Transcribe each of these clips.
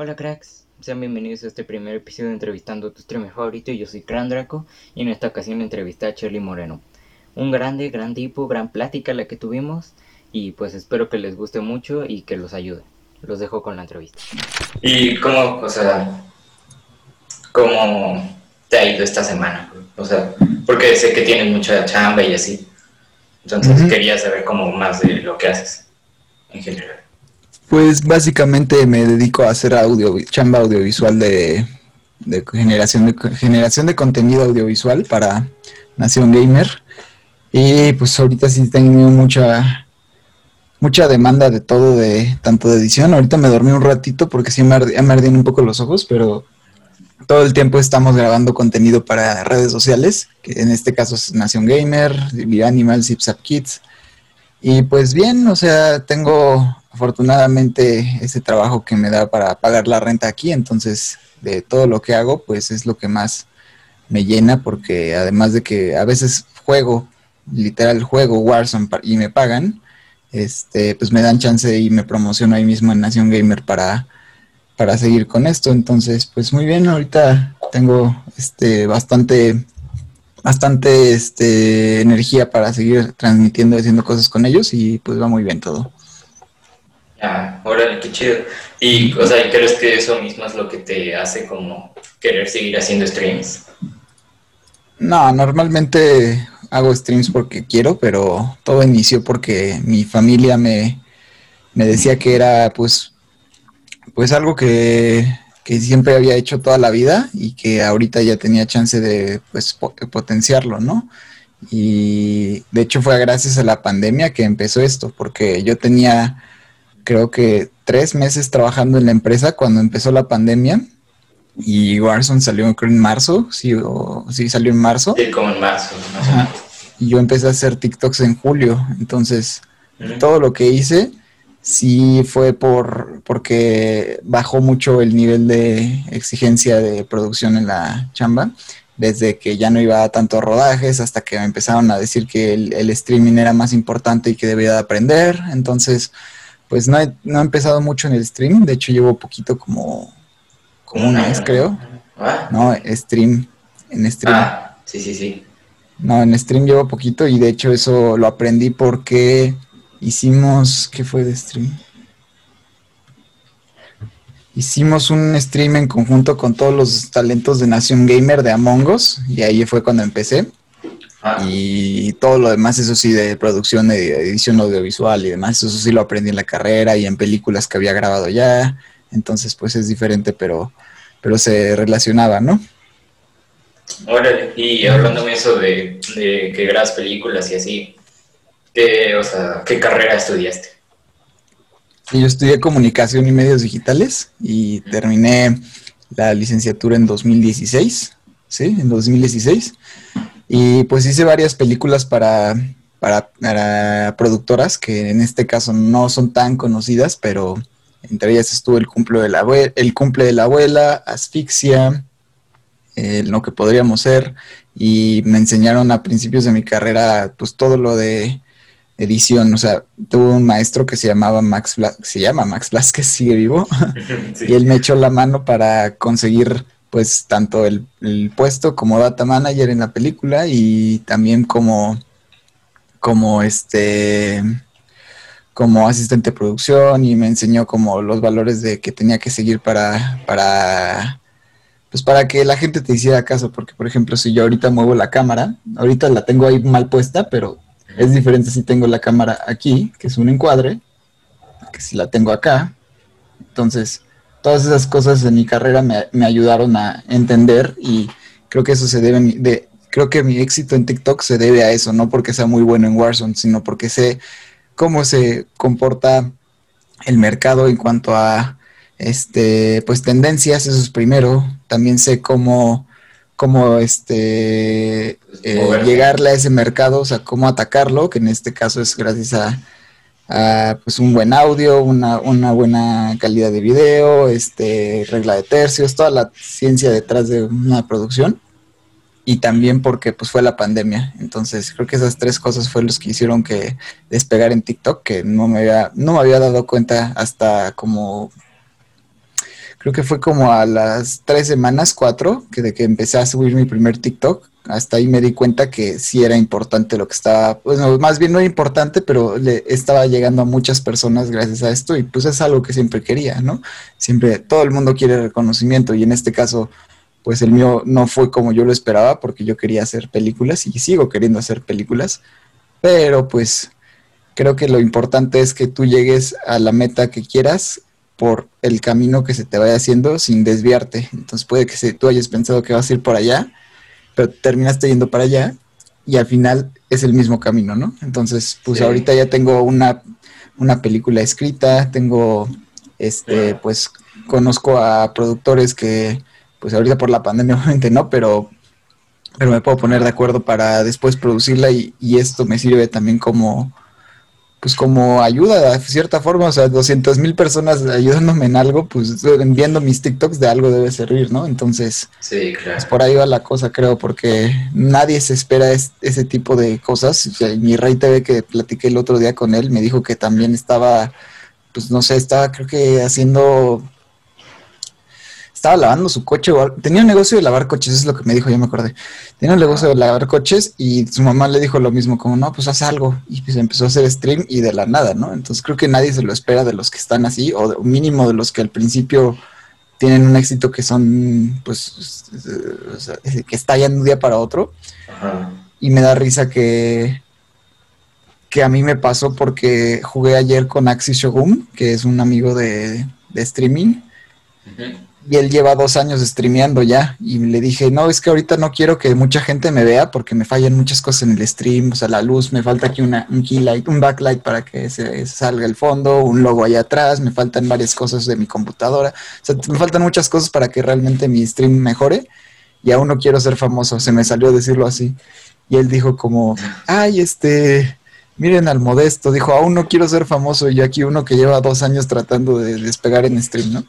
Hola cracks, sean bienvenidos a este primer episodio de Entrevistando a tu streamer favorito. Yo soy Crandraco y en esta ocasión entrevisté a Charlie Moreno. Un grande, gran tipo, gran plática la que tuvimos y pues espero que les guste mucho y que los ayude. Los dejo con la entrevista. ¿Y cómo, o sea, cómo te ha ido esta semana? O sea, porque sé que tienes mucha chamba y así. Entonces quería saber como más de lo que haces en general. Pues básicamente me dedico a hacer audio, chamba audiovisual de, generación de generación de contenido audiovisual para Nación Gamer. Y pues ahorita sí tengo mucha mucha demanda de todo de tanto de edición. Ahorita me dormí un ratito porque sí me, ardían un poco los ojos, pero todo el tiempo estamos grabando contenido para redes sociales, que en este caso es Nación Gamer, Animal, Zipzap Kids. Y pues bien, o sea, tengo afortunadamente ese trabajo que me da para pagar la renta aquí, entonces de todo lo que hago, pues es lo que más me llena, porque además de que a veces juego, literal juego Warzone y me pagan, este, pues me dan chance y me promociono ahí mismo en Nación Gamer para, para seguir con esto. Entonces, pues muy bien, ahorita tengo este bastante bastante este, energía para seguir transmitiendo y haciendo cosas con ellos y pues va muy bien todo. Ah, órale, qué chido. Y, o sea, ¿crees que eso mismo es lo que te hace como querer seguir haciendo streams? No, normalmente hago streams porque quiero, pero todo inició porque mi familia me, me decía que era pues, pues algo que, que, siempre había hecho toda la vida y que ahorita ya tenía chance de pues, potenciarlo, ¿no? Y de hecho fue gracias a la pandemia que empezó esto, porque yo tenía creo que tres meses trabajando en la empresa cuando empezó la pandemia. Y Warzone salió creo en marzo, sí, o, sí salió en marzo. Sí, como en marzo. Y yo empecé a hacer TikToks en julio. Entonces, todo lo que hice sí fue por porque bajó mucho el nivel de exigencia de producción en la chamba. Desde que ya no iba a tantos rodajes hasta que me empezaron a decir que el, el streaming era más importante y que debía de aprender. Entonces, pues no he, no he empezado mucho en el stream, de hecho llevo poquito como, como un mes creo. ¿Ah? No, stream, en stream. Ah, sí, sí, sí. No, en stream llevo poquito y de hecho eso lo aprendí porque hicimos, ¿qué fue de stream? Hicimos un stream en conjunto con todos los talentos de Nación Gamer de Among Us y ahí fue cuando empecé. Ah. Y todo lo demás, eso sí, de producción, de edición audiovisual y demás, eso sí lo aprendí en la carrera y en películas que había grabado ya. Entonces, pues es diferente, pero, pero se relacionaba, ¿no? Órale, y hablando de eso de, que grabas películas y así, ¿qué, o sea, ¿qué carrera estudiaste? yo estudié comunicación y medios digitales y terminé la licenciatura en 2016, ¿sí? En 2016. Y pues hice varias películas para, para, productoras que en este caso no son tan conocidas, pero entre ellas estuvo El cumple de la, abuela, el cumple de la abuela, Asfixia, Lo que podríamos ser, y me enseñaron a principios de mi carrera pues todo lo de edición, o sea, tuve un maestro que se llamaba Max se llama Max Blasquez, sigue vivo, y él me echó la mano para conseguir pues tanto el, puesto como data manager en la película y también como, como este como asistente de producción y me enseñó como los valores de que tenía que seguir para, para pues para que la gente te hiciera caso, porque por ejemplo si yo ahorita muevo la cámara, ahorita la tengo ahí mal puesta, pero es diferente si tengo la cámara aquí, que es un encuadre, que si la tengo acá. Entonces, todas esas cosas en mi carrera me, ayudaron a entender y creo que eso se debe de creo que mi éxito en TikTok se debe a eso, no porque sea muy bueno en Warzone, sino porque sé cómo se comporta el mercado en cuanto a este pues tendencias, eso es primero, también sé cómo cómo este eh, llegarle a ese mercado, o sea, cómo atacarlo, que en este caso es gracias a pues un buen audio, una, una, buena calidad de video, este, regla de tercios, toda la ciencia detrás de una producción. Y también porque pues fue la pandemia. Entonces creo que esas tres cosas fueron los que hicieron que despegar en TikTok, que no me había, no me había dado cuenta hasta como creo que fue como a las tres semanas, cuatro, que de que empecé a subir mi primer TikTok, hasta ahí me di cuenta que sí era importante lo que estaba, pues más bien no era importante, pero le estaba llegando a muchas personas gracias a esto y pues es algo que siempre quería, ¿no? Siempre todo el mundo quiere reconocimiento y en este caso pues el mío no fue como yo lo esperaba porque yo quería hacer películas y sigo queriendo hacer películas, pero pues creo que lo importante es que tú llegues a la meta que quieras por el camino que se te vaya haciendo sin desviarte. Entonces puede que si tú hayas pensado que vas a ir por allá, pero terminaste yendo para allá y al final es el mismo camino, ¿no? Entonces, pues ahorita ya tengo una, una película escrita, tengo, este, pues conozco a productores que pues ahorita por la pandemia obviamente no, pero, pero me puedo poner de acuerdo para después producirla y, esto me sirve también como, pues como ayuda de cierta forma, o sea, 200 mil personas ayudándome en algo, pues enviando mis TikToks de algo debe servir, ¿no? Entonces, sí, claro. pues por ahí va la cosa, creo, porque nadie se espera ese tipo de cosas. mi rey TV que platiqué el otro día con él, me dijo que también estaba, pues no sé, estaba creo que haciendo estaba lavando su coche, tenía un negocio de lavar coches, es lo que me dijo, ya me acordé. Tenía un negocio de lavar coches y su mamá le dijo lo mismo, como, no, pues haz algo. Y pues empezó a hacer stream y de la nada, ¿no? Entonces creo que nadie se lo espera de los que están así, o mínimo de los que al principio tienen un éxito que son, pues, que estallan de un día para otro. Y me da risa que, que a mí me pasó porque jugué ayer con Axis Shogun, que es un amigo de, streaming y él lleva dos años streameando ya. Y le dije, no, es que ahorita no quiero que mucha gente me vea porque me fallan muchas cosas en el stream. O sea, la luz, me falta aquí una, un key light, un backlight para que se, salga el fondo, un logo allá atrás, me faltan varias cosas de mi computadora. O sea, me faltan muchas cosas para que realmente mi stream mejore. Y aún no quiero ser famoso, se me salió decirlo así. Y él dijo como, ay, este, miren al modesto, dijo, aún no quiero ser famoso y aquí uno que lleva dos años tratando de despegar en stream, ¿no?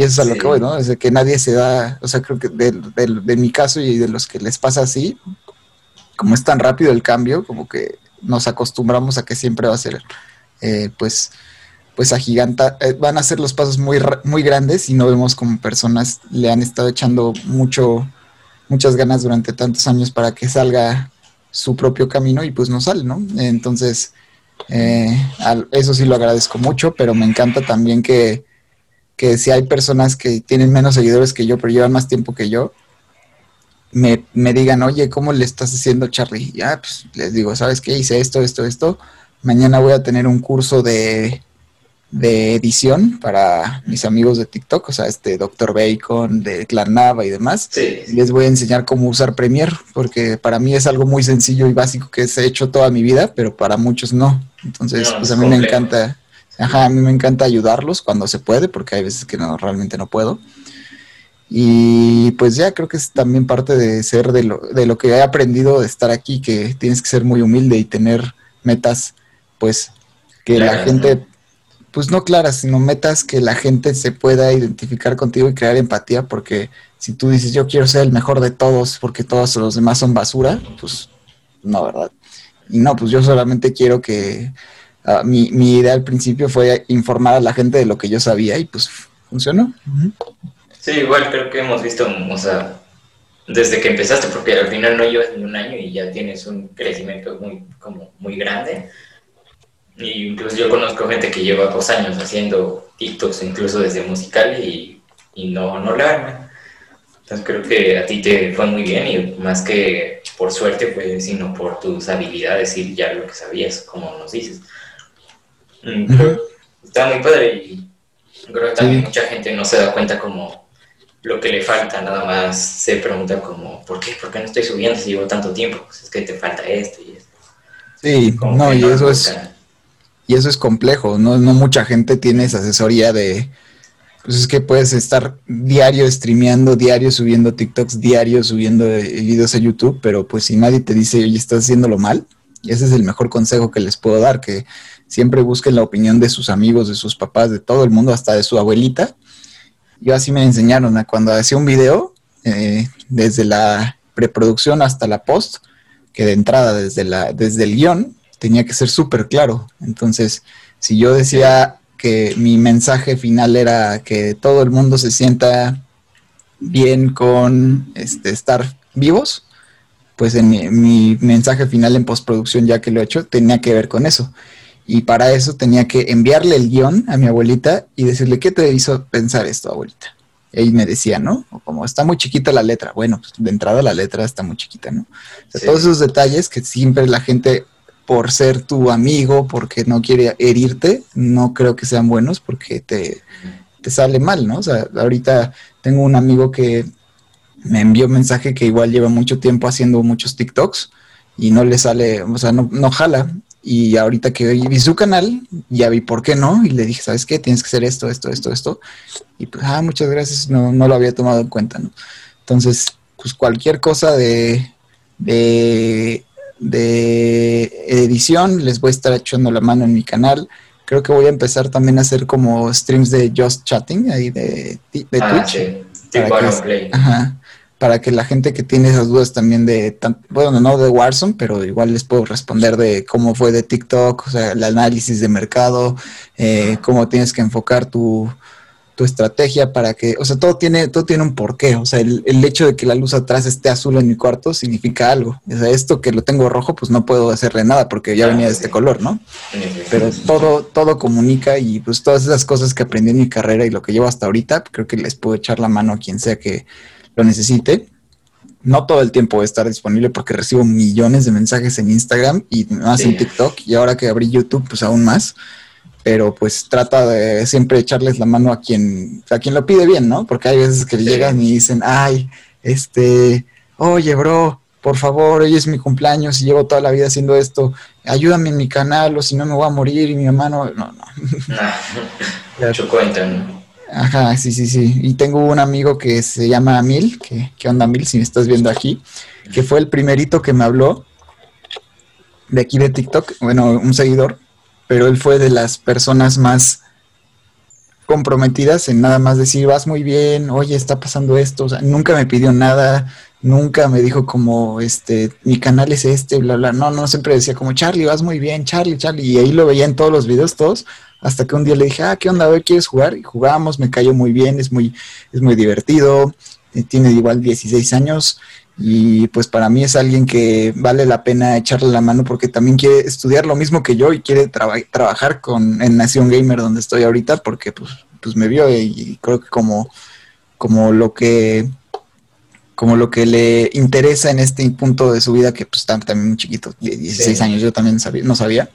Y eso es a lo que voy, ¿no? Desde que nadie se da, o sea, creo que de, de, mi caso y de los que les pasa así, como es tan rápido el cambio, como que nos acostumbramos a que siempre va a ser, eh, pues, pues agiganta, eh, van a ser los pasos muy, muy grandes y no vemos como personas le han estado echando mucho, muchas ganas durante tantos años para que salga su propio camino y pues no sale, ¿no? Entonces, eh, eso sí lo agradezco mucho, pero me encanta también que que si hay personas que tienen menos seguidores que yo, pero llevan más tiempo que yo, me, digan, oye, ¿cómo le estás haciendo, Charlie? Ya, pues les digo, ¿sabes qué? Hice esto, esto, esto. Mañana voy a tener un curso de, de edición para mis amigos de TikTok, o sea, este Dr. Bacon, de Clan Nava y demás. Les voy a enseñar cómo usar Premiere, porque para mí es algo muy sencillo y básico que he hecho toda mi vida, pero para muchos no. Entonces, pues a mí me encanta Ajá, a mí me encanta ayudarlos cuando se puede, porque hay veces que no, realmente no puedo. Y pues ya creo que es también parte de ser de lo, de lo que he aprendido de estar aquí, que tienes que ser muy humilde y tener metas, pues, que la gente, pues no claras, sino metas que la gente se pueda identificar contigo y crear empatía, porque si tú dices yo quiero ser el mejor de todos porque todos los demás son basura, pues no, ¿verdad? Y no, pues yo solamente quiero que Ah, mi, idea al principio fue informar a la gente de lo que yo sabía y pues funcionó. Sí, igual creo que hemos visto, o sea, desde que empezaste, porque al final no llevas ni un año y ya tienes un crecimiento muy, como muy grande. Y incluso yo conozco gente que lleva dos años haciendo TikToks, incluso desde musical, y, y no, no le arman. Entonces creo que a ti te fue muy bien y más que por suerte, pues, sino por tus habilidades y ya lo que sabías, como nos dices. Está muy padre y creo que también mucha gente no se da cuenta como lo que le falta, nada más se pregunta como, ¿por qué? ¿Por qué no estoy subiendo si llevo tanto tiempo? Pues es que te falta esto y esto. Sí, no, y eso es... Y eso es complejo, ¿no? No mucha gente tiene esa asesoría de, pues es que puedes estar diario streameando, diario subiendo TikToks, diario subiendo videos a YouTube, pero pues si nadie te dice, oye, estás haciéndolo mal, ese es el mejor consejo que les puedo dar, que siempre busquen la opinión de sus amigos, de sus papás, de todo el mundo, hasta de su abuelita. Yo así me enseñaron a cuando hacía un video, eh, desde la preproducción hasta la post, que de entrada desde, la, desde el guion tenía que ser súper claro. Entonces, si yo decía que mi mensaje final era que todo el mundo se sienta bien con este, estar vivos, pues en mi, mensaje final en postproducción, ya que lo he hecho, tenía que ver con eso. Y para eso tenía que enviarle el guion a mi abuelita y decirle, ¿qué te hizo pensar esto, abuelita? Y me decía, ¿no? como está muy chiquita la letra. Bueno, pues de entrada la letra está muy chiquita, ¿no? Todos esos detalles que siempre la gente, por ser tu amigo, porque no quiere herirte, no creo que sean buenos porque te, te sale mal, ¿no? O sea, ahorita tengo un amigo que me envió un mensaje que igual lleva mucho tiempo haciendo muchos TikToks y no le sale, o sea, no, no jala. Y ahorita que vi su canal, ya vi por qué no, y le dije, ¿sabes qué? Tienes que hacer esto, esto, esto, esto. Y pues, ah, muchas gracias, no, no lo había tomado en cuenta, ¿no? Entonces, pues cualquier cosa de, de, de edición, les voy a estar echando la mano en mi canal. Creo que voy a empezar también a hacer como streams de Just Chatting ahí de, de ah, Twitch. Ajá para que la gente que tiene esas dudas también de, bueno, no de Warzone, pero igual les puedo responder de cómo fue de TikTok, o sea, el análisis de mercado, eh, cómo tienes que enfocar tu, tu, estrategia para que, o sea, todo tiene, todo tiene un porqué, o sea, el, el, hecho de que la luz atrás esté azul en mi cuarto significa algo, o sea, esto que lo tengo rojo, pues no puedo hacerle nada porque ya venía de este color, ¿no? Pero todo, todo comunica y pues todas esas cosas que aprendí en mi carrera y lo que llevo hasta ahorita, creo que les puedo echar la mano a quien sea que lo necesite. No todo el tiempo voy a estar disponible porque recibo millones de mensajes en Instagram y más en TikTok y ahora que abrí YouTube pues aún más. Pero pues trata de siempre echarles la mano a quien, a quien lo pide bien, ¿no? Porque hay veces que llegan y dicen, ay, este, oye, bro, por favor, hoy es mi cumpleaños y llevo toda la vida haciendo esto, ayúdame en mi canal o si no me voy a morir y mi mamá no, no, no. Mucho cuentan. Ajá, sí, sí, sí. Y tengo un amigo que se llama Mil, que, ¿qué onda Mil? Si me estás viendo aquí, que fue el primerito que me habló de aquí de TikTok, bueno, un seguidor, pero él fue de las personas más comprometidas en nada más decir, vas muy bien, oye, está pasando esto, o sea, nunca me pidió nada, nunca me dijo como, este, mi canal es este, bla, bla, no, no, siempre decía como, Charlie, vas muy bien, Charlie, Charlie, y ahí lo veía en todos los videos, todos, hasta que un día le dije, ah, ¿qué onda? Hoy quieres jugar? Y jugamos, me cayó muy bien, es muy, es muy divertido, eh, tiene igual 16 años y pues para mí es alguien que vale la pena echarle la mano porque también quiere estudiar lo mismo que yo y quiere trabajar con en Nación Gamer donde estoy ahorita porque pues, pues me vio y, creo que como, como lo que como lo que le interesa en este punto de su vida que pues está también muy chiquito, 16 años, yo también sabía, no sabía,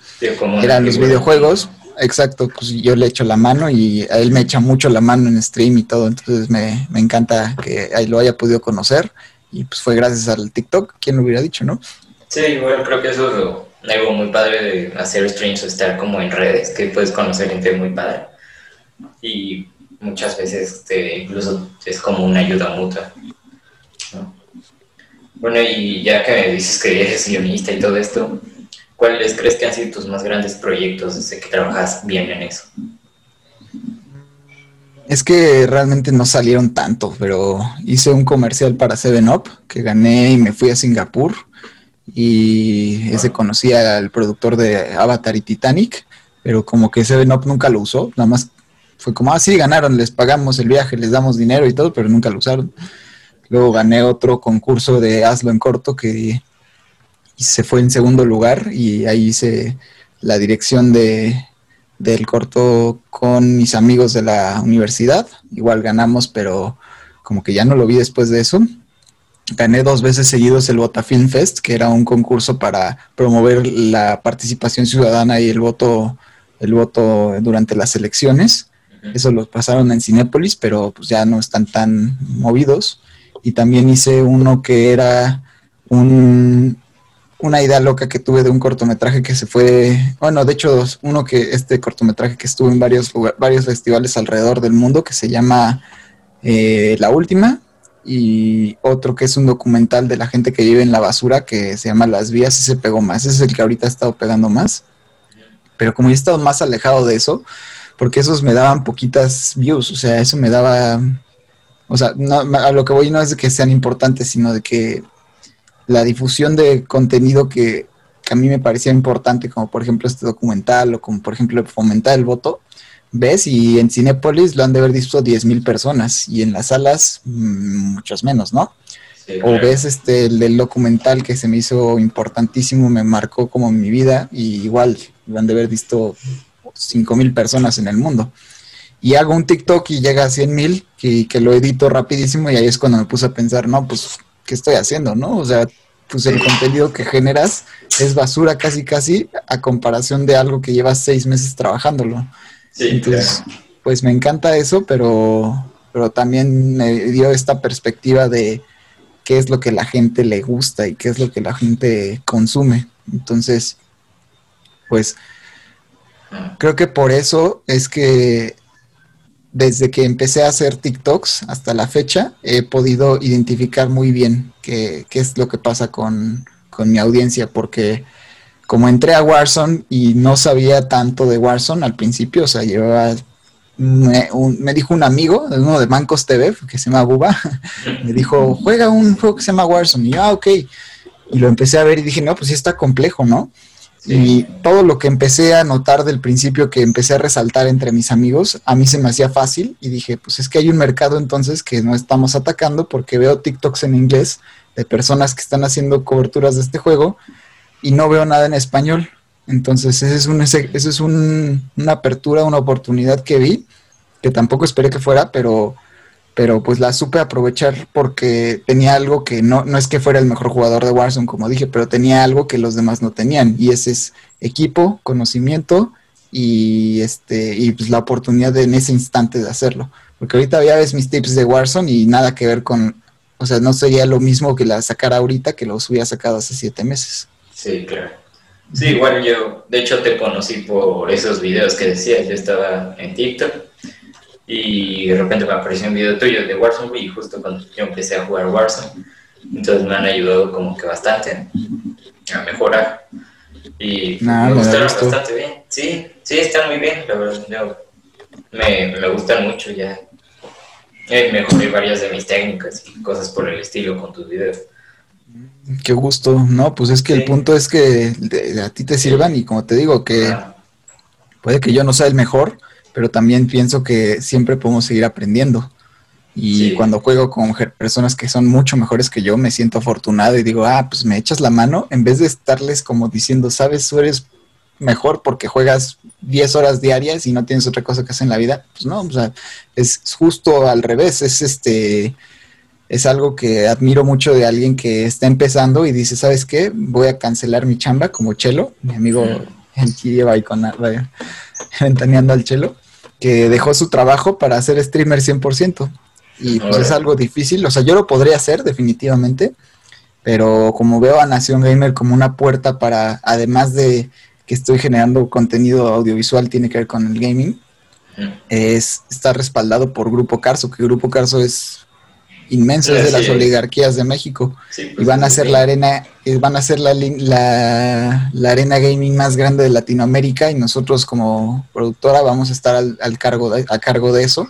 eran los videojuegos exacto, pues yo le echo la mano y a él me echa mucho la mano en stream y todo, entonces me, encanta que ahí lo haya podido conocer y pues fue gracias al TikTok, ¿quién lo hubiera dicho, no? Sí, bueno, creo que eso es algo muy padre de hacer streams o estar como en redes, que puedes conocer gente muy padre y muchas veces este, incluso es como una ayuda mutua. Bueno, y ya que me dices que eres guionista y todo esto, ¿Cuáles crees que han sido tus más grandes proyectos desde que trabajas bien en eso? Es que realmente no salieron tanto, pero hice un comercial para Seven Up que gané y me fui a Singapur y ese conocía al productor de Avatar y Titanic, pero como que Seven Up nunca lo usó, nada más fue como, ah, sí, ganaron, les pagamos el viaje, les damos dinero y todo, pero nunca lo usaron. Luego gané otro concurso de Hazlo en corto que se fue en segundo lugar y ahí hice la dirección de, del corto con mis amigos de la universidad. Igual ganamos, pero como que ya no lo vi después de eso. Gané dos veces seguidos el Vota Film Fest, que era un concurso para promover la participación ciudadana y el voto, el voto durante las elecciones. Eso lo pasaron en Cinépolis, pero pues ya no están tan movidos. Y también hice uno que era un, una idea loca que tuve de un cortometraje que se fue, bueno, de hecho, uno que este cortometraje que estuvo en varios varios festivales alrededor del mundo que se llama eh, La Última y otro que es un documental de la gente que vive en la basura que se llama Las Vías y se pegó más. Ese es el que ahorita ha estado pegando más. Pero como yo he estado más alejado de eso, porque esos me daban poquitas views, o sea, eso me daba, o sea, no, a lo que voy no es de que sean importantes, sino de que la difusión de contenido que, a mí me parecía importante, como por ejemplo este documental o como por ejemplo fomentar el voto, ves y en Cinépolis lo han de haber visto 10.000 personas y en las salas mm, muchos menos, ¿no? o ves este el del documental que se me hizo importantísimo, me marcó como mi vida y igual lo han de haber visto 5.000 personas en el mundo. Y hago un TikTok y llega a 100.000 que, que lo edito rapidísimo y ahí es cuando me puse a pensar, no, pues, ¿qué estoy haciendo, no? O sea, pues el contenido que generas es basura casi casi a comparación de algo que llevas seis meses trabajándolo. Entonces, pues me encanta eso, pero, pero también me dio esta perspectiva de qué es lo que la gente le gusta y qué es lo que la gente consume. Entonces, pues creo que por eso es que desde que empecé a hacer TikToks hasta la fecha, he podido identificar muy bien qué, es lo que pasa con, con, mi audiencia, porque como entré a Warzone y no sabía tanto de Warzone al principio, o sea, llevaba me, me, dijo un amigo, uno de Mancos TV, que se llama Buba, me dijo, juega un juego que se llama Warzone. Y yo, ah, ok. Y lo empecé a ver y dije, no, pues sí está complejo, ¿no? Y todo lo que empecé a notar del principio, que empecé a resaltar entre mis amigos, a mí se me hacía fácil y dije, pues es que hay un mercado entonces que no estamos atacando porque veo TikToks en inglés de personas que están haciendo coberturas de este juego y no veo nada en español. Entonces, ese es, un, ese, es una apertura, una oportunidad que vi, que tampoco esperé que fuera, pero pero pues la supe aprovechar porque tenía algo que no, no es que fuera el mejor jugador de Warzone, como dije, pero tenía algo que los demás no tenían, y ese es equipo, conocimiento y este, y pues la oportunidad de, en ese instante de hacerlo. Porque ahorita ya ves mis tips de Warzone y nada que ver con, o sea, no sería lo mismo que la sacara ahorita que los hubiera sacado hace siete meses. Sí, claro. Sí, igual yo, de hecho te conocí por esos videos que decías, yo estaba en TikTok y de repente me apareció un video tuyo de Warzone y justo cuando yo empecé a jugar Warzone, entonces me han ayudado como que bastante a mejorar y me gustaron bastante bien. Sí, sí, están muy bien, la verdad. me, me gustan mucho ya. Mejoré varias de mis técnicas y cosas por el estilo con tus videos. Qué gusto, no, pues es que el punto es que a ti te sirvan y como te digo que puede que yo no sea el mejor, pero también pienso que siempre podemos seguir aprendiendo. Y cuando juego con personas que son mucho mejores que yo, me siento afortunado y digo, ah, pues me echas la mano, en vez de estarles como diciendo, sabes, tú eres mejor porque juegas 10 horas diarias y no tienes otra cosa que hacer en la vida. Pues no, o sea, es justo al revés, es este, es algo que admiro mucho de alguien que está empezando y dice, ¿sabes qué? Voy a cancelar mi chamba como Chelo, mi amigo que lleva ahí con ventaneando al Chelo que dejó su trabajo para hacer streamer 100%. Y pues es algo difícil, o sea, yo lo podría hacer definitivamente, pero como veo a Nación Gamer como una puerta para, además de que estoy generando contenido audiovisual, tiene que ver con el gaming, es, está respaldado por Grupo Carso, que Grupo Carso es inmenso de las oligarquías de México. Y pues, van a ser la arena van a ser la, la, la, arena gaming más grande de Latinoamérica. Y nosotros como productora vamos a estar al, cargo de, a cargo de eso.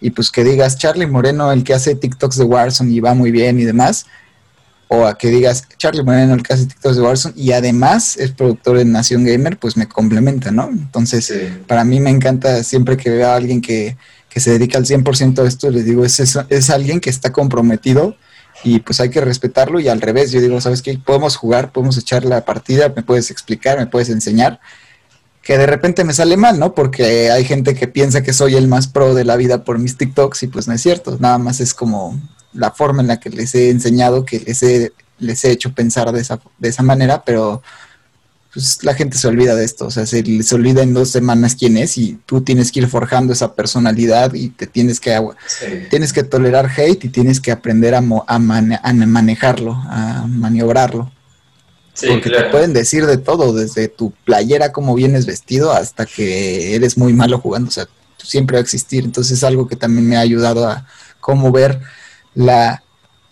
Y pues que digas Charlie Moreno el que hace TikToks de Warzone y va muy bien y demás o a que digas Charlie Moreno el que hace TikToks de Warzone y además es productor de Nación Gamer pues me complementa no entonces para mí me encanta siempre que veo a alguien que que se dedica al 100% a esto, les digo, es, es, alguien que está comprometido y pues hay que respetarlo y al revés, yo digo, ¿sabes qué? Podemos jugar, podemos echar la partida, me puedes explicar, me puedes enseñar, que de repente me sale mal, ¿no? Porque hay gente que piensa que soy el más pro de la vida por mis TikToks y pues no es cierto, nada más es como la forma en la que les he enseñado, que les he, les he hecho pensar de esa, de esa manera, pero pues la gente se olvida de esto, o sea, se les olvida en dos semanas quién es y tú tienes que ir forjando esa personalidad y te tienes que tienes que tolerar hate y tienes que aprender a, a, manejarlo, a maniobrarlo. Porque te pueden decir de todo, desde tu playera, cómo vienes vestido, hasta que eres muy malo jugando, o sea, siempre va a existir. Entonces es algo que también me ha ayudado a cómo ver la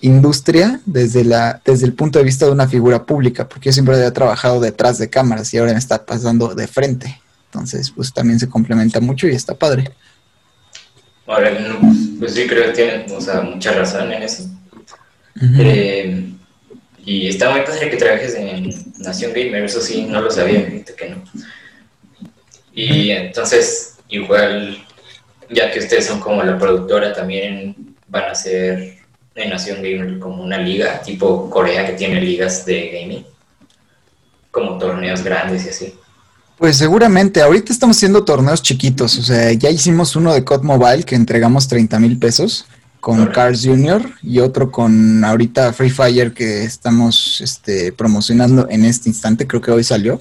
industria desde, la, desde el punto de vista de una figura pública, porque yo siempre había trabajado detrás de cámaras y ahora me está pasando de frente. Entonces, pues también se complementa mucho y está padre. Ahora, pues sí, creo que tienen mucha razón en eso. Eh, y está muy padre que trabajes en Nación Gamer, eso sí, no lo sabía, que no. Y entonces, igual, ya que ustedes son como la productora, también van a ser en Nación Gamer como una liga, tipo Corea que tiene ligas de gaming, como torneos grandes y así. Pues seguramente, ahorita estamos haciendo torneos chiquitos, o sea, ya hicimos uno de COD Mobile que entregamos 30 mil pesos con Cars Junior y otro con ahorita Free Fire que estamos este, promocionando en este instante, creo que hoy salió.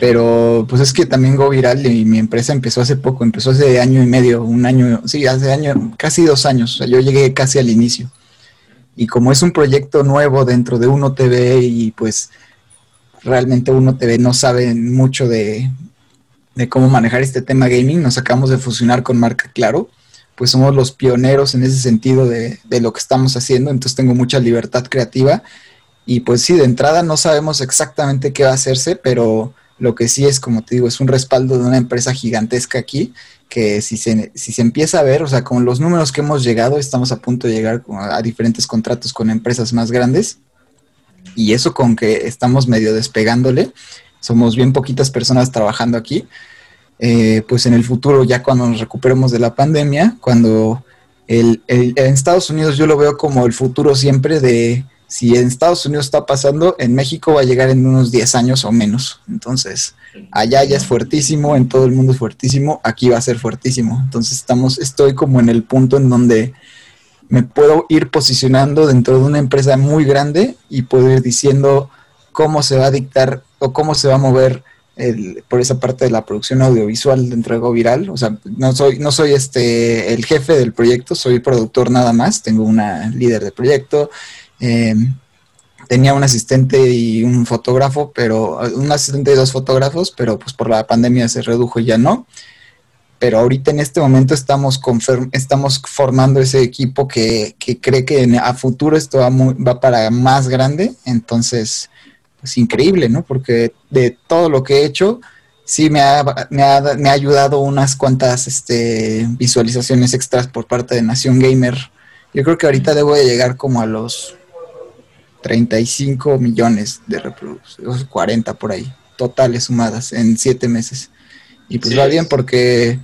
Pero pues es que también Go Viral y mi empresa empezó hace poco, empezó hace año y medio, un año, sí, hace año, casi dos años, o sea, yo llegué casi al inicio. Y como es un proyecto nuevo dentro de Uno TV y pues realmente Uno TV no sabe mucho de, de cómo manejar este tema gaming, nos acabamos de fusionar con Marca Claro pues somos los pioneros en ese sentido de, lo que estamos haciendo, entonces tengo mucha libertad creativa y pues sí, de entrada no sabemos exactamente qué va a hacerse, pero lo que sí es, como te digo, es un respaldo de una empresa gigantesca aquí, que si se, si se empieza a ver, o sea, con los números que hemos llegado, estamos a punto de llegar a diferentes contratos con empresas más grandes, y eso con que estamos medio despegándole, somos bien poquitas personas trabajando aquí, eh, pues en el futuro, ya cuando nos recuperemos de la pandemia, cuando el, en Estados Unidos yo lo veo como el futuro siempre de si en Estados Unidos está pasando, en México va a llegar en unos 10 años o menos. Entonces, allá ya es fuertísimo, en todo el mundo es fuertísimo, aquí va a ser fuertísimo. Entonces, estamos, estoy como en el punto en donde me puedo ir posicionando dentro de una empresa muy grande y puedo ir diciendo cómo se va a dictar o cómo se va a mover por esa parte de la producción audiovisual dentro de Go Viral. O sea, no soy, no soy este el jefe del proyecto, soy productor nada más, tengo una líder de proyecto. Em, tenía un asistente y un fotógrafo, pero un asistente y dos fotógrafos, pero pues por la pandemia se redujo y ya no. Pero ahorita en este momento estamos, estamos formando ese equipo que, cree que a futuro esto va, para más grande. Entonces, es increíble, ¿no? Porque de todo lo que he hecho, sí me ha ayudado unas cuantas este, visualizaciones extras por parte de Nación Gamer. Yo creo que ahorita debo de llegar como a los 35 millones de reproducciones, 40 por ahí, totales sumadas en 7 meses. Y pues va bien porque,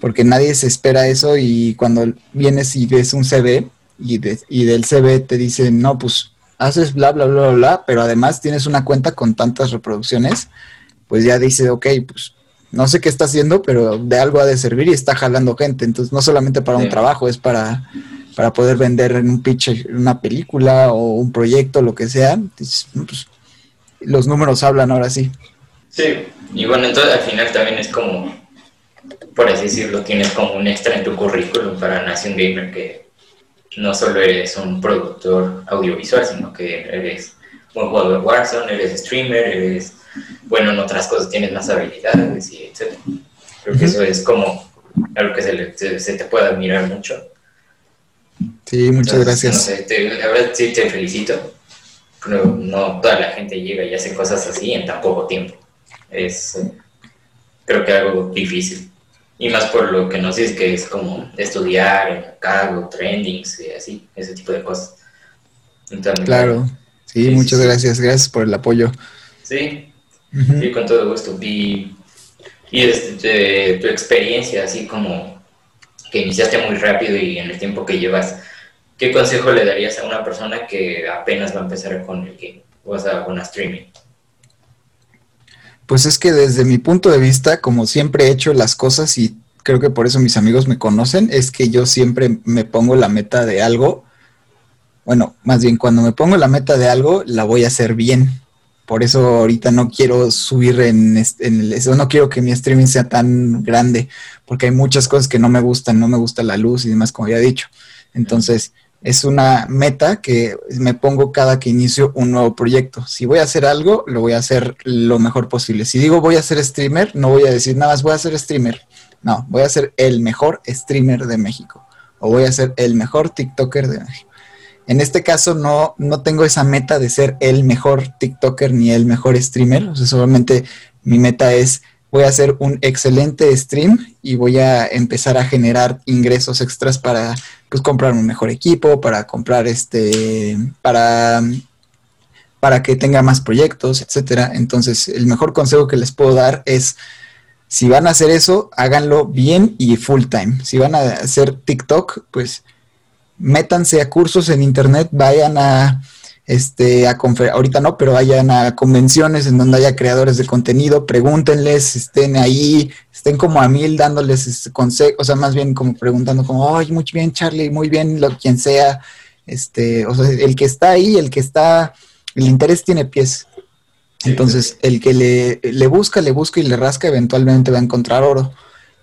porque nadie se espera eso y cuando vienes y ves un CV y, y del CV te dicen, no, pues haces bla, bla, bla, bla, pero además tienes una cuenta con tantas reproducciones, pues ya dice, ok, pues no sé qué está haciendo, pero de algo ha de servir y está jalando gente. Entonces, no solamente para un trabajo, es para, para poder vender en un pitch una película o un proyecto, lo que sea. pues, los números hablan ahora sí. Sí, y bueno, entonces al final también es como, por así decirlo, tienes como un extra en tu currículum para Nación Gamer que no solo eres un productor audiovisual, sino que eres un jugador de Warzone, eres streamer, eres bueno en otras cosas, tienes más habilidades y etc. Creo que eso es como algo que se, se, te puede admirar mucho. Sí, muchas gracias. No sé, te, la verdad sí te felicito. No, no toda la gente llega y hace cosas así en tan poco tiempo. Es, creo que algo difícil. Y más por lo que nos dices que es como estudiar en cargo, trendings y así, ese tipo de cosas. claro, sí, muchas gracias, gracias por el apoyo. Sí, sí, con todo gusto. Y, y desde tu experiencia, así como que iniciaste muy rápido y en el tiempo que llevas, ¿qué consejo le darías a una persona que apenas va a empezar con el game, o sea, con la streaming? Pues es que desde mi punto de vista, como siempre he hecho las cosas y creo que por eso mis amigos me conocen, es que yo siempre me pongo la meta de algo. Bueno, más bien cuando me pongo la meta de algo, la voy a hacer bien. Por eso ahorita no quiero subir en, en eso, no quiero que mi streaming sea tan grande, porque hay muchas cosas que no me gustan, no me gusta la luz y demás, como ya he dicho. Entonces, es una meta que me pongo cada que inicio un nuevo proyecto. Si voy a hacer algo, lo voy a hacer lo mejor posible. Si digo voy a ser streamer, no voy a decir nada más voy a ser streamer. No, voy a ser el mejor streamer de México. O voy a ser el mejor TikToker de México. En este caso no, no tengo esa meta de ser el mejor TikToker ni el mejor streamer. O sea, solamente mi meta es voy a hacer un excelente stream y voy a empezar a generar ingresos extras para pues comprar un mejor equipo, para comprar este, para, para que tenga más proyectos, etcétera. Entonces, el mejor consejo que les puedo dar es si van a hacer eso, háganlo bien y full time. Si van a hacer TikTok, pues métanse a cursos en internet, vayan a este a ahorita no, pero vayan a convenciones en donde haya creadores de contenido, pregúntenles, estén ahí, estén como a mil dándoles este, consejos, o sea, más bien como preguntando como, "Ay, muy bien, Charlie, muy bien, lo quien sea." Este, o sea, el que está ahí, el que está el interés tiene pies. Entonces, el que le, le busca, le busca y le rasca, eventualmente va a encontrar oro.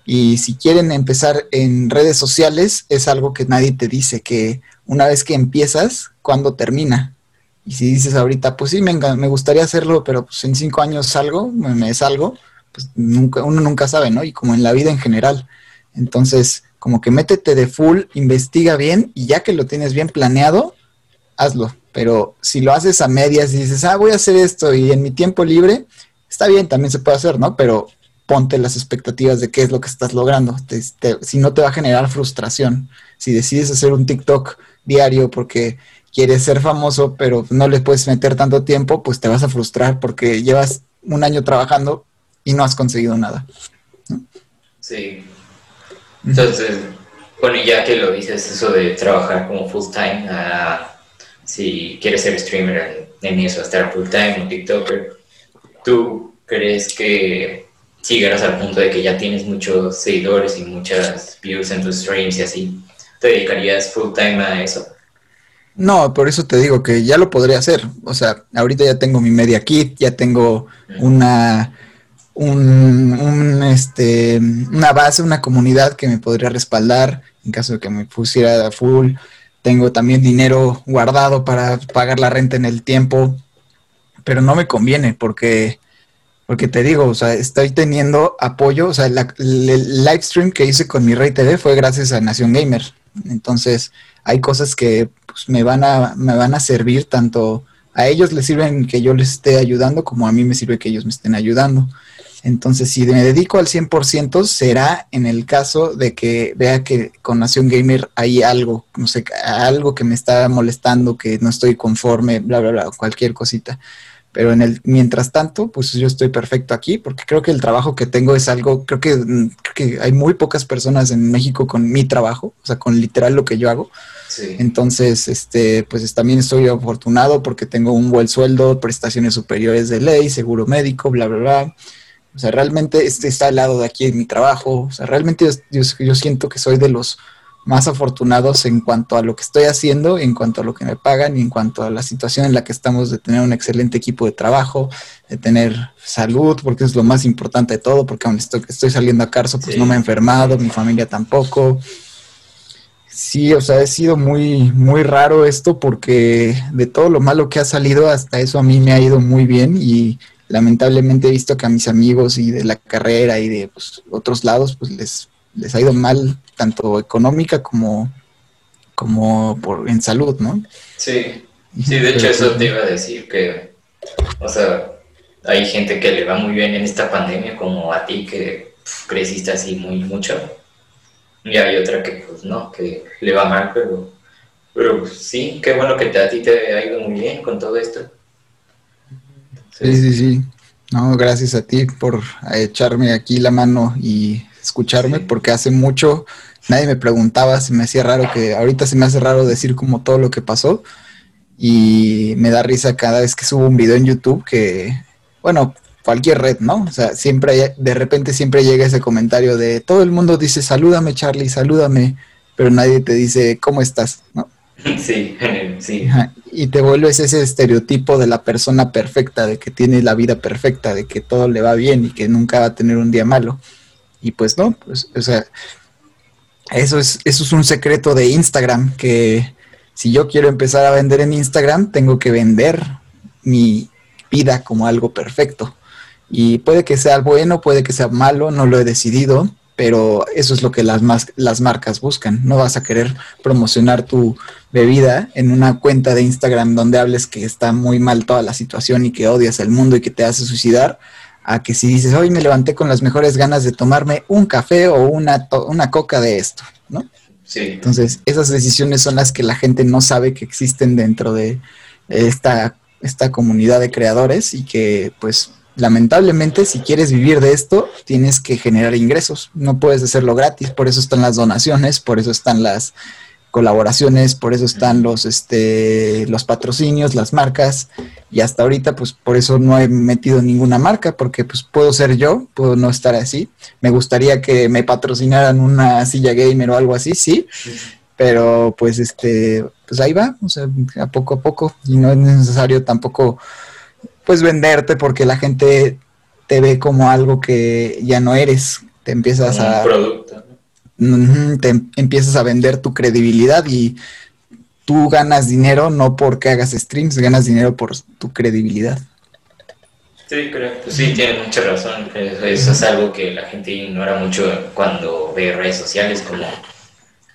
Y si quieren empezar en redes sociales, es algo que nadie te dice, que una vez que empiezas, ¿cuándo termina? Y si dices ahorita, pues sí, me, me gustaría hacerlo, pero pues en cinco años salgo, me, me, salgo, pues nunca, uno nunca sabe, ¿no? Y como en la vida en general. Entonces, como que métete de full, investiga bien y ya que lo tienes bien planeado, hazlo. Pero si lo haces a medias y dices, ah, voy a hacer esto y en mi tiempo libre, está bien, también se puede hacer, ¿no? Pero ponte las expectativas de qué es lo que estás logrando. si no te va a generar frustración. Si decides hacer un TikTok diario porque quieres ser famoso, pero no le puedes meter tanto tiempo, pues te vas a frustrar porque llevas un año trabajando y no has conseguido nada. Sí. Entonces, bueno, ya que lo dices, eso de trabajar como full time, uh, si quieres ser streamer en, eso, estar full time, un TikToker, ¿tú crees que si llegaras al punto de que ya tienes muchos seguidores y muchas views en tus streams y así, ¿te dedicarías full time a eso? No, por eso te digo que ya lo podría hacer. O sea, ahorita ya tengo mi media kit, ya tengo una, un, este, una base, una comunidad que me podría respaldar en caso de que me pusiera full tengo también dinero guardado para pagar la renta en el tiempo, pero no me conviene porque, porque te digo, o sea, estoy teniendo apoyo, o sea, el live stream que hice con mi Rey TV fue gracias a Nación Gamer. Entonces, hay cosas que pues, me, van a, me van a servir tanto a ellos les sirven que yo les esté ayudando como a mí me sirve que ellos me estén ayudando. Entonces, si me dedico al 100%, será en el caso de que vea que con Nación Gamer hay algo, no sé, algo que me está molestando, que no estoy conforme, bla, bla, bla, cualquier cosita. Pero en el, mientras tanto, pues yo estoy perfecto aquí, porque creo que el trabajo que tengo es algo, creo que, mm, creo que hay muy pocas personas en México con mi trabajo, o sea, con literal lo que yo hago. Entonces, este, pues también estoy afortunado porque tengo un buen sueldo, prestaciones superiores de ley, seguro médico, bla, bla, bla o sea, realmente este está al lado de aquí en mi trabajo. O sea, realmente yo, yo, siento que soy de los más afortunados en cuanto a lo que estoy haciendo, en cuanto a lo que me pagan y en cuanto a la situación en la que estamos de tener un excelente equipo de trabajo, de tener salud, porque es lo más importante de todo, porque aún estoy, estoy saliendo a Carso, pues no me he enfermado, mi familia tampoco. Sí, o sea, ha sido muy, muy raro esto porque de todo lo malo que ha salido, hasta eso a mí me ha ido muy bien y lamentablemente he visto que a mis amigos y de la carrera y de pues, otros lados, pues les, les ha ido mal, tanto económica como, como por, en salud, ¿no? Sí, sí, de hecho eso te iba a decir que, o sea, hay gente que le va muy bien en esta pandemia, como a ti que creciste así muy mucho, y hay otra que pues no, que le va mal, pero, pero sí, qué bueno que a ti te ha ido muy bien con todo esto. Sí, sí, sí. No, gracias a ti por echarme aquí la mano y escucharme, porque hace mucho nadie me preguntaba, se me hacía raro que ahorita se me hace raro decir como todo lo que pasó y me da risa cada vez que subo un video en YouTube que, bueno, cualquier red, ¿no? O sea, siempre, de repente siempre llega ese comentario de todo el mundo dice, salúdame Charlie, salúdame, pero nadie te dice, ¿cómo estás? ¿no? Sí, sí. Y te vuelves ese estereotipo de la persona perfecta, de que tiene la vida perfecta, de que todo le va bien y que nunca va a tener un día malo. Y pues no, pues, o sea, eso es, eso es un secreto de Instagram, que si yo quiero empezar a vender en Instagram, tengo que vender mi vida como algo perfecto. Y puede que sea bueno, puede que sea malo, no lo he decidido, pero eso es lo que las, las marcas buscan. No vas a querer promocionar tu bebida en una cuenta de Instagram donde hables que está muy mal toda la situación y que odias el mundo y que te hace suicidar, a que si dices, hoy me levanté con las mejores ganas de tomarme un café o una, una coca de esto, ¿no? Sí. Entonces, esas decisiones son las que la gente no sabe que existen dentro de esta, esta comunidad de creadores y que pues lamentablemente, si quieres vivir de esto, tienes que generar ingresos. No puedes hacerlo gratis, por eso están las donaciones, por eso están las colaboraciones, por eso están los, este, los patrocinios, las marcas, y hasta ahorita, pues por eso no he metido ninguna marca, porque pues puedo ser yo, puedo no estar así. Me gustaría que me patrocinaran una silla gamer o algo así, sí, pero pues este, pues ahí va, o sea, a poco a poco, y no es necesario tampoco, pues venderte porque la gente te ve como algo que ya no eres, te empiezas a... te empiezas a vender tu credibilidad y tú ganas dinero no porque hagas streams, ganas dinero por tu credibilidad. Sí, creo. Pues sí, tienes mucha razón. Eso es algo que la gente ignora mucho cuando ve redes sociales como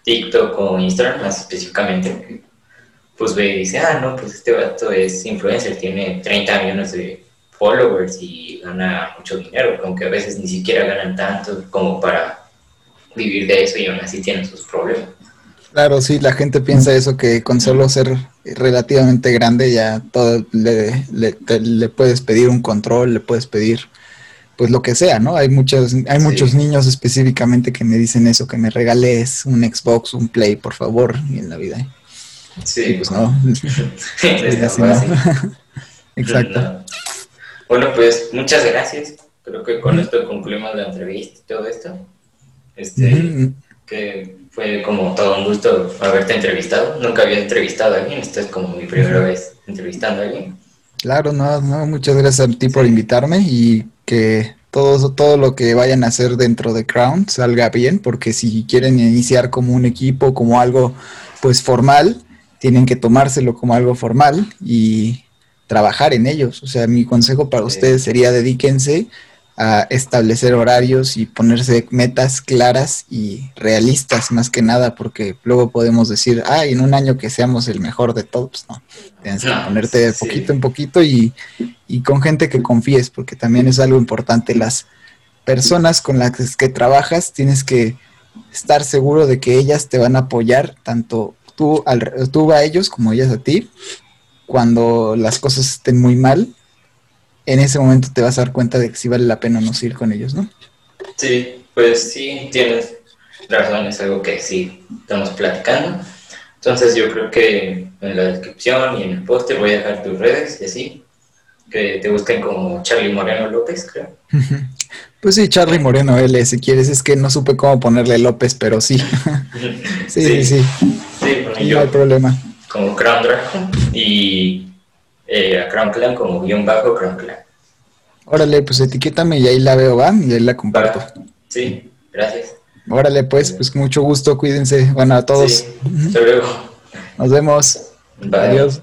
TikTok o Instagram, más específicamente. Pues ve y dice, ah, no, pues este vato es influencer, tiene 30 millones de followers y gana mucho dinero, aunque a veces ni siquiera ganan tanto como para vivir de eso y aún así tienen sus problemas. Claro, sí, la gente piensa eso, que con solo ser relativamente grande ya todo le, le, puedes pedir un control, le puedes pedir pues lo que sea, ¿no? Hay muchos, hay muchos niños específicamente que me dicen eso, que me regales un Xbox, un Play, por favor, y en la vida. Sí, pues no. Exacto. Bueno, pues muchas gracias. Creo que con esto concluimos la entrevista y todo esto. Este, que fue como todo un gusto haberte entrevistado. Nunca había entrevistado a alguien, esta es como mi primera vez entrevistando a alguien. Claro, no, no, muchas gracias a ti por invitarme y que todo, todo lo que vayan a hacer dentro de Crown salga bien, porque si quieren iniciar como un equipo, como algo pues formal, tienen que tomárselo como algo formal y trabajar en ellos. O sea, mi consejo para ustedes sería dedíquense a establecer horarios y ponerse metas claras y realistas más que nada, porque luego podemos decir, ah, en un año que seamos el mejor de todos, no. Tienes que ponerte de poquito en poquito y, y con gente que confíes, porque también es algo importante. Las personas con las que trabajas tienes que estar seguro de que ellas te van a apoyar, tanto tú, al, tú a ellos como ellas a ti, cuando las cosas estén muy mal en ese momento te vas a dar cuenta de que sí vale la pena no seguir con ellos, ¿no? Sí, pues sí, tienes razón, es algo que sí estamos platicando. Entonces yo creo que en la descripción y en el póster voy a dejar tus redes y así, que te busquen como Charlie Moreno López, creo. Pues sí, Charlie Moreno L, si quieres, es que no supe cómo ponerle López, pero sí. sí, sí, sí. Sí, no hay problema. Como Crown Dragon y eh, a Crown Clan como guion bajo Crown Clan. Órale, pues etiquétame y ahí la veo, ¿va? Y ahí la comparto. Sí, gracias. Órale, pues, pues mucho gusto, cuídense. Bueno, a todos. Hasta luego. Nos vemos. Adiós.